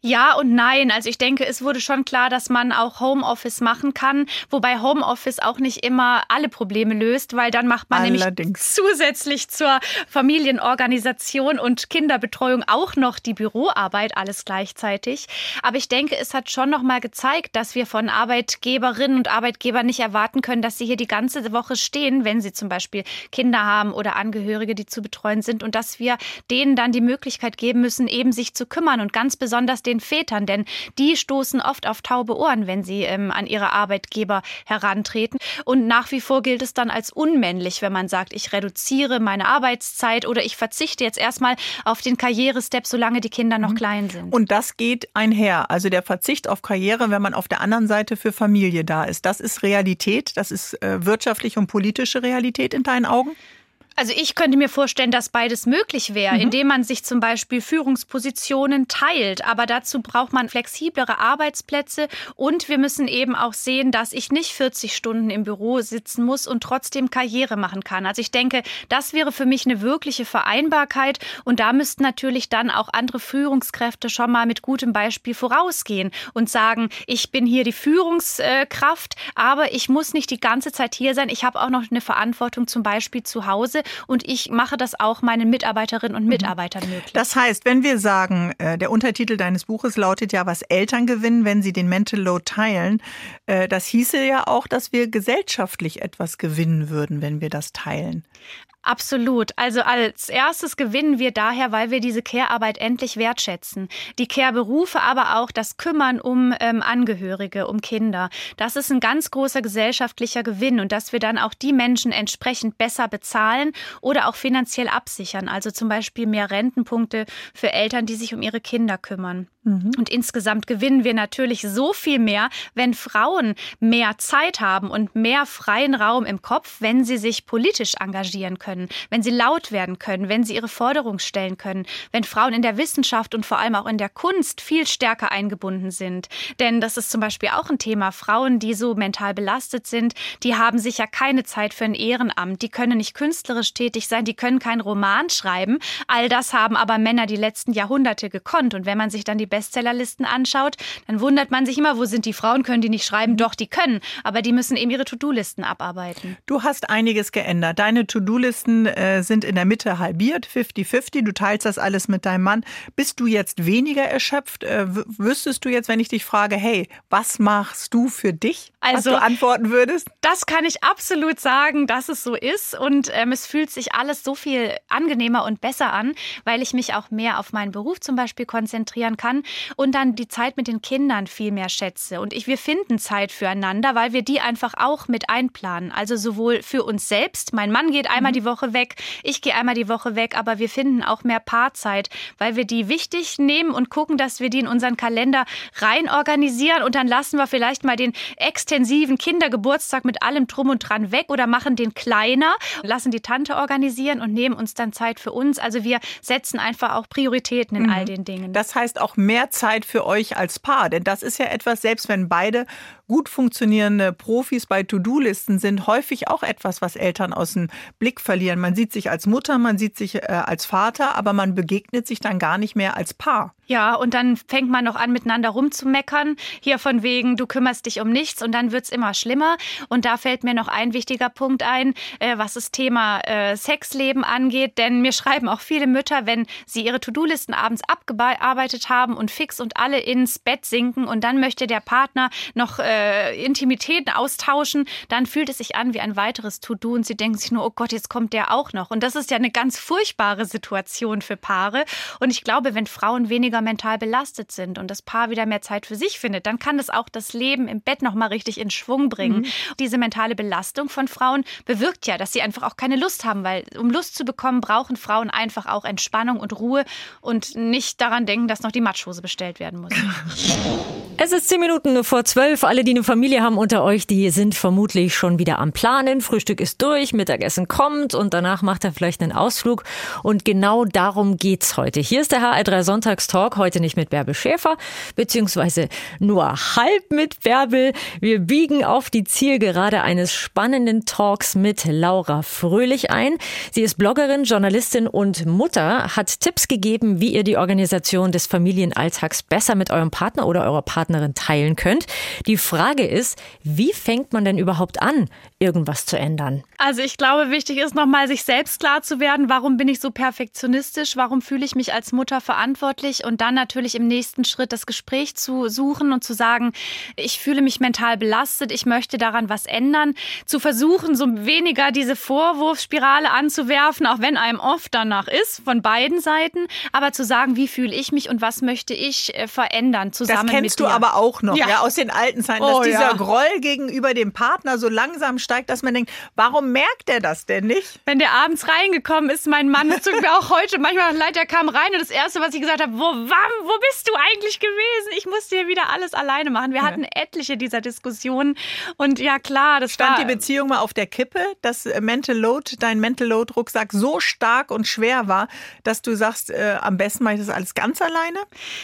Ja und nein. Also ich denke, es wurde schon klar, dass man auch Homeoffice machen kann, wobei Homeoffice auch nicht immer alle Probleme löst, weil dann macht man Allerdings. nämlich zusätzlich zur Familienorganisation und Kinderbetreuung auch noch die Büroarbeit alles gleichzeitig. Aber ich denke, es hat schon noch mal gezeigt, dass wir von Arbeitgeberinnen und Arbeitgebern nicht erwarten können, dass sie hier die ganze Woche stehen, wenn sie zum Beispiel Kinder haben oder Angehörige, die zu betreuen sind und dass wir denen dann die Möglichkeit geben müssen, eben sich zu kümmern und ganz besonders den Vätern, denn die stoßen oft auf taube Ohren, wenn sie ähm, an ihre Arbeitgeber herantreten. Und nach wie vor gilt es dann als unmännlich, wenn man sagt, ich reduziere meine Arbeitszeit oder ich verzichte jetzt erstmal auf den Karrierestep, solange die Kinder noch mhm. klein sind. Und das geht einher. Also der Verzicht auf Karriere, wenn man auf der anderen Seite für Familie da ist. Das ist Realität, das ist äh, wirtschaftliche und politische Realität in deinen Augen? Also ich könnte mir vorstellen, dass beides möglich wäre, mhm. indem man sich zum Beispiel Führungspositionen teilt. Aber dazu braucht man flexiblere Arbeitsplätze und wir müssen eben auch sehen, dass ich nicht 40 Stunden im Büro sitzen muss und trotzdem Karriere machen kann. Also ich denke, das wäre für mich eine wirkliche Vereinbarkeit und da müssten natürlich dann auch andere Führungskräfte schon mal mit gutem Beispiel vorausgehen und sagen, ich bin hier die Führungskraft, aber ich muss nicht die ganze Zeit hier sein. Ich habe auch noch eine Verantwortung zum Beispiel zu Hause und ich mache das auch meinen Mitarbeiterinnen und mhm. Mitarbeitern möglich. Das heißt, wenn wir sagen, äh, der Untertitel deines Buches lautet ja, was Eltern gewinnen, wenn sie den Mental Load teilen, äh, das hieße ja auch, dass wir gesellschaftlich etwas gewinnen würden, wenn wir das teilen. Absolut. Also als erstes gewinnen wir daher, weil wir diese Care-Arbeit endlich wertschätzen. Die Care-Berufe, aber auch das Kümmern um ähm, Angehörige, um Kinder. Das ist ein ganz großer gesellschaftlicher Gewinn und dass wir dann auch die Menschen entsprechend besser bezahlen oder auch finanziell absichern. Also zum Beispiel mehr Rentenpunkte für Eltern, die sich um ihre Kinder kümmern. Mhm. Und insgesamt gewinnen wir natürlich so viel mehr, wenn Frauen mehr Zeit haben und mehr freien Raum im Kopf, wenn sie sich politisch engagieren können, wenn sie laut werden können, wenn sie ihre Forderungen stellen können, wenn Frauen in der Wissenschaft und vor allem auch in der Kunst viel stärker eingebunden sind. Denn das ist zum Beispiel auch ein Thema. Frauen, die so mental belastet sind, die haben sicher keine Zeit für ein Ehrenamt, die können nicht künstlerisch tätig sein, die können keinen Roman schreiben. All das haben aber Männer die letzten Jahrhunderte gekonnt. Und wenn man sich dann die Bestsellerlisten anschaut, dann wundert man sich immer, wo sind die Frauen, können die nicht schreiben? Doch, die können, aber die müssen eben ihre To-Do-Listen abarbeiten. Du hast einiges geändert. Deine To-Do-Listen äh, sind in der Mitte halbiert, 50-50. Du teilst das alles mit deinem Mann. Bist du jetzt weniger erschöpft? Äh, wüsstest du jetzt, wenn ich dich frage, hey, was machst du für dich? Also, was du antworten würdest? Das kann ich absolut sagen, dass es so ist. Und ähm, es fühlt sich alles so viel angenehmer und besser an, weil ich mich auch mehr auf meinen Beruf zum Beispiel konzentrieren kann und dann die Zeit mit den Kindern viel mehr schätze. Und ich, wir finden Zeit füreinander, weil wir die einfach auch mit einplanen. Also sowohl für uns selbst, mein Mann geht einmal mhm. die Woche weg, ich gehe einmal die Woche weg, aber wir finden auch mehr Paarzeit, weil wir die wichtig nehmen und gucken, dass wir die in unseren Kalender rein organisieren und dann lassen wir vielleicht mal den extensiven Kindergeburtstag mit allem drum und dran weg oder machen den kleiner, lassen die Tante organisieren und nehmen uns dann Zeit für uns. Also wir setzen einfach auch Prioritäten in mhm. all den Dingen. Das heißt auch mehr Zeit für euch als Paar, denn das ist ja etwas, selbst wenn beide gut funktionierende Profis bei To-Do-Listen sind, häufig auch etwas, was Eltern aus dem Blick verlieren. Man sieht sich als Mutter, man sieht sich äh, als Vater, aber man begegnet sich dann gar nicht mehr als Paar. Ja, und dann fängt man noch an, miteinander rumzumeckern. Hier von wegen, du kümmerst dich um nichts und dann wird's immer schlimmer. Und da fällt mir noch ein wichtiger Punkt ein, äh, was das Thema äh, Sexleben angeht. Denn mir schreiben auch viele Mütter, wenn sie ihre To-Do-Listen abends abgearbeitet haben und fix und alle ins Bett sinken und dann möchte der Partner noch äh, Intimitäten austauschen, dann fühlt es sich an wie ein weiteres To-Do und sie denken sich nur, oh Gott, jetzt kommt der auch noch. Und das ist ja eine ganz furchtbare Situation für Paare. Und ich glaube, wenn Frauen weniger mental belastet sind und das Paar wieder mehr Zeit für sich findet, dann kann das auch das Leben im Bett noch mal richtig in Schwung bringen. Mhm. Diese mentale Belastung von Frauen bewirkt ja, dass sie einfach auch keine Lust haben, weil um Lust zu bekommen, brauchen Frauen einfach auch Entspannung und Ruhe und nicht daran denken, dass noch die Matschhose bestellt werden muss. Es ist zehn Minuten vor zwölf. Alle, die eine Familie haben unter euch, die sind vermutlich schon wieder am Planen. Frühstück ist durch, Mittagessen kommt und danach macht er vielleicht einen Ausflug. Und genau darum geht's heute. Hier ist der HR3 Sonntagstalk. Heute nicht mit Bärbel Schäfer, beziehungsweise nur halb mit Bärbel. Wir biegen auf die Zielgerade eines spannenden Talks mit Laura Fröhlich ein. Sie ist Bloggerin, Journalistin und Mutter, hat Tipps gegeben, wie ihr die Organisation des Familienalltags besser mit eurem Partner oder eurer Partnerin teilen könnt. Die Frage ist, wie fängt man denn überhaupt an, irgendwas zu ändern? Also ich glaube, wichtig ist nochmal, sich selbst klar zu werden, warum bin ich so perfektionistisch, warum fühle ich mich als Mutter verantwortlich und dann natürlich im nächsten Schritt das Gespräch zu suchen und zu sagen, ich fühle mich mental belastet, ich möchte daran was ändern, zu versuchen, so weniger diese Vorwurfsspirale anzuwerfen, auch wenn einem oft danach ist, von beiden Seiten, aber zu sagen, wie fühle ich mich und was möchte ich äh, verändern, zusammen das kennst mit du aber auch noch, ja. ja, aus den alten Zeiten, oh, dass dieser ja. Groll gegenüber dem Partner so langsam steigt, dass man denkt, warum merkt er das denn nicht? Wenn der abends reingekommen ist, mein Mann, das mir auch heute manchmal leid, der kam rein und das erste, was ich gesagt habe, wo, wam, wo bist du eigentlich gewesen? Ich musste hier wieder alles alleine machen. Wir hatten etliche dieser Diskussionen und ja klar, das stand war die Beziehung mal auf der Kippe, dass Mental Load, dein Mental Load Rucksack so stark und schwer war, dass du sagst, äh, am besten mache ich das alles ganz alleine?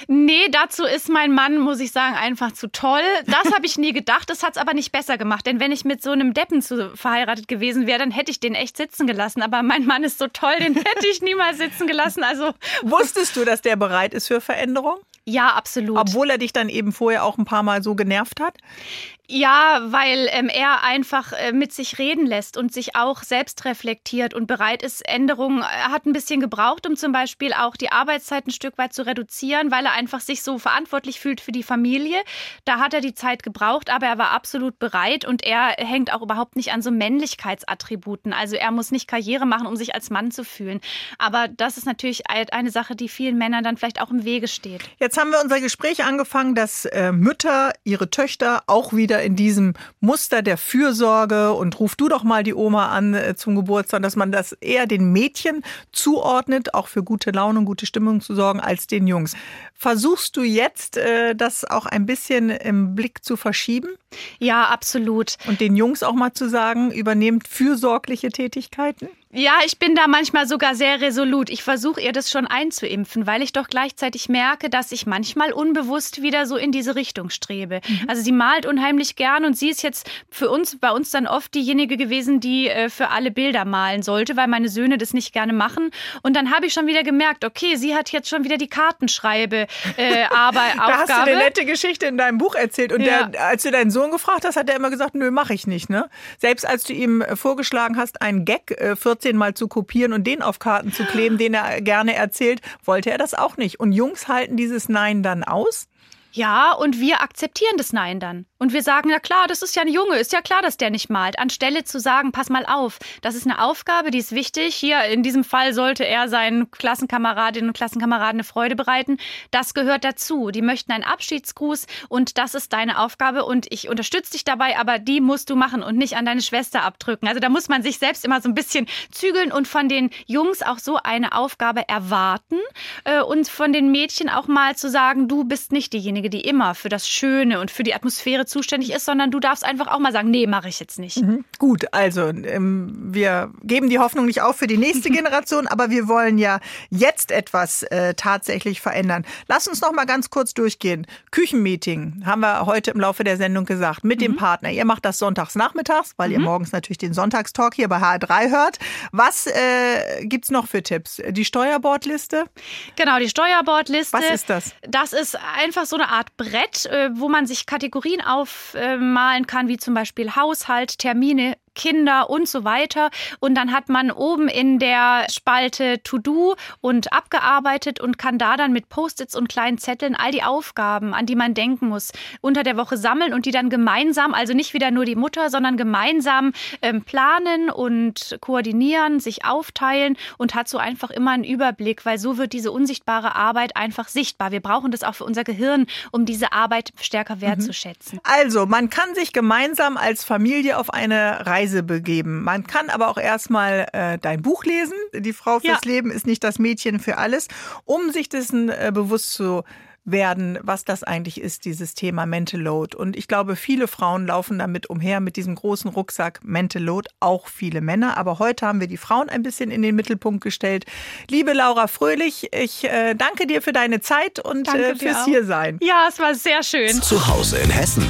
Nee, dazu ist mein Mann, muss ich sagen, einfach zu toll. Das habe ich nie gedacht. Das hat es aber nicht besser gemacht. Denn wenn ich mit so einem Deppen zu, verheiratet gewesen wäre, dann hätte ich den echt sitzen gelassen. Aber mein Mann ist so toll, den hätte ich niemals sitzen gelassen. Also Wusstest du, dass der bereit ist für Veränderung? Ja, absolut. Obwohl er dich dann eben vorher auch ein paar Mal so genervt hat? Ja, weil ähm, er einfach äh, mit sich reden lässt und sich auch selbst reflektiert und bereit ist, Änderungen. Er hat ein bisschen gebraucht, um zum Beispiel auch die Arbeitszeit ein Stück weit zu reduzieren, weil er einfach sich so verantwortlich fühlt für die Familie. Da hat er die Zeit gebraucht, aber er war absolut bereit und er hängt auch überhaupt nicht an so Männlichkeitsattributen. Also er muss nicht Karriere machen, um sich als Mann zu fühlen. Aber das ist natürlich eine Sache, die vielen Männern dann vielleicht auch im Wege steht. Jetzt haben wir unser Gespräch angefangen, dass äh, Mütter ihre Töchter auch wieder wieder in diesem Muster der Fürsorge und ruf du doch mal die Oma an äh, zum Geburtstag, dass man das eher den Mädchen zuordnet, auch für gute Laune und gute Stimmung zu sorgen, als den Jungs. Versuchst du jetzt, äh, das auch ein bisschen im Blick zu verschieben? Ja, absolut. Und den Jungs auch mal zu sagen, übernehmt fürsorgliche Tätigkeiten? Ja, ich bin da manchmal sogar sehr resolut. Ich versuche ihr das schon einzuimpfen, weil ich doch gleichzeitig merke, dass ich manchmal unbewusst wieder so in diese Richtung strebe. Mhm. Also sie malt unheimlich gern und sie ist jetzt für uns, bei uns dann oft diejenige gewesen, die äh, für alle Bilder malen sollte, weil meine Söhne das nicht gerne machen. Und dann habe ich schon wieder gemerkt, okay, sie hat jetzt schon wieder die Kartenschreibe äh, aber <laughs> da hast du eine nette Geschichte in deinem Buch erzählt und ja. der, als du deinen Sohn gefragt hast, hat er immer gesagt, nö, mache ich nicht. Ne? Selbst als du ihm vorgeschlagen hast, einen Gag 14 äh, Mal zu kopieren und den auf Karten zu kleben, den er gerne erzählt, wollte er das auch nicht. Und Jungs halten dieses Nein dann aus? Ja, und wir akzeptieren das Nein dann. Und wir sagen, na klar, das ist ja ein Junge, ist ja klar, dass der nicht malt. Anstelle zu sagen, pass mal auf, das ist eine Aufgabe, die ist wichtig. Hier in diesem Fall sollte er seinen Klassenkameradinnen und Klassenkameraden eine Freude bereiten. Das gehört dazu. Die möchten einen Abschiedsgruß und das ist deine Aufgabe und ich unterstütze dich dabei, aber die musst du machen und nicht an deine Schwester abdrücken. Also da muss man sich selbst immer so ein bisschen zügeln und von den Jungs auch so eine Aufgabe erwarten äh, und von den Mädchen auch mal zu sagen, du bist nicht diejenige, die immer für das Schöne und für die Atmosphäre zuständig ist, sondern du darfst einfach auch mal sagen, nee, mache ich jetzt nicht. Mhm. Gut, also ähm, wir geben die Hoffnung nicht auf für die nächste <laughs> Generation, aber wir wollen ja jetzt etwas äh, tatsächlich verändern. Lass uns noch mal ganz kurz durchgehen. Küchenmeeting haben wir heute im Laufe der Sendung gesagt mit mhm. dem Partner. Ihr macht das sonntags nachmittags, weil mhm. ihr morgens natürlich den Sonntagstalk hier bei HR3 hört. Was äh, gibt's noch für Tipps? Die Steuerbordliste? Genau, die Steuerbordliste. Was ist das? Das ist einfach so eine Art Brett, äh, wo man sich Kategorien auf aufmalen kann, wie zum Beispiel Haushalt, Termine, Kinder und so weiter. Und dann hat man oben in der Spalte To Do und abgearbeitet und kann da dann mit Post-its und kleinen Zetteln all die Aufgaben, an die man denken muss, unter der Woche sammeln und die dann gemeinsam, also nicht wieder nur die Mutter, sondern gemeinsam ähm, planen und koordinieren, sich aufteilen und hat so einfach immer einen Überblick, weil so wird diese unsichtbare Arbeit einfach sichtbar. Wir brauchen das auch für unser Gehirn, um diese Arbeit stärker wertzuschätzen. Also, man kann sich gemeinsam als Familie auf eine Reise Reise begeben. Man kann aber auch erstmal äh, dein Buch lesen. Die Frau fürs ja. Leben ist nicht das Mädchen für alles, um sich dessen äh, bewusst zu werden, was das eigentlich ist, dieses Thema Mental Load. Und ich glaube, viele Frauen laufen damit umher mit diesem großen Rucksack Mental Load, auch viele Männer. Aber heute haben wir die Frauen ein bisschen in den Mittelpunkt gestellt. Liebe Laura Fröhlich, ich äh, danke dir für deine Zeit und äh, fürs Hiersein. Ja, es war sehr schön. Zu Hause in Hessen.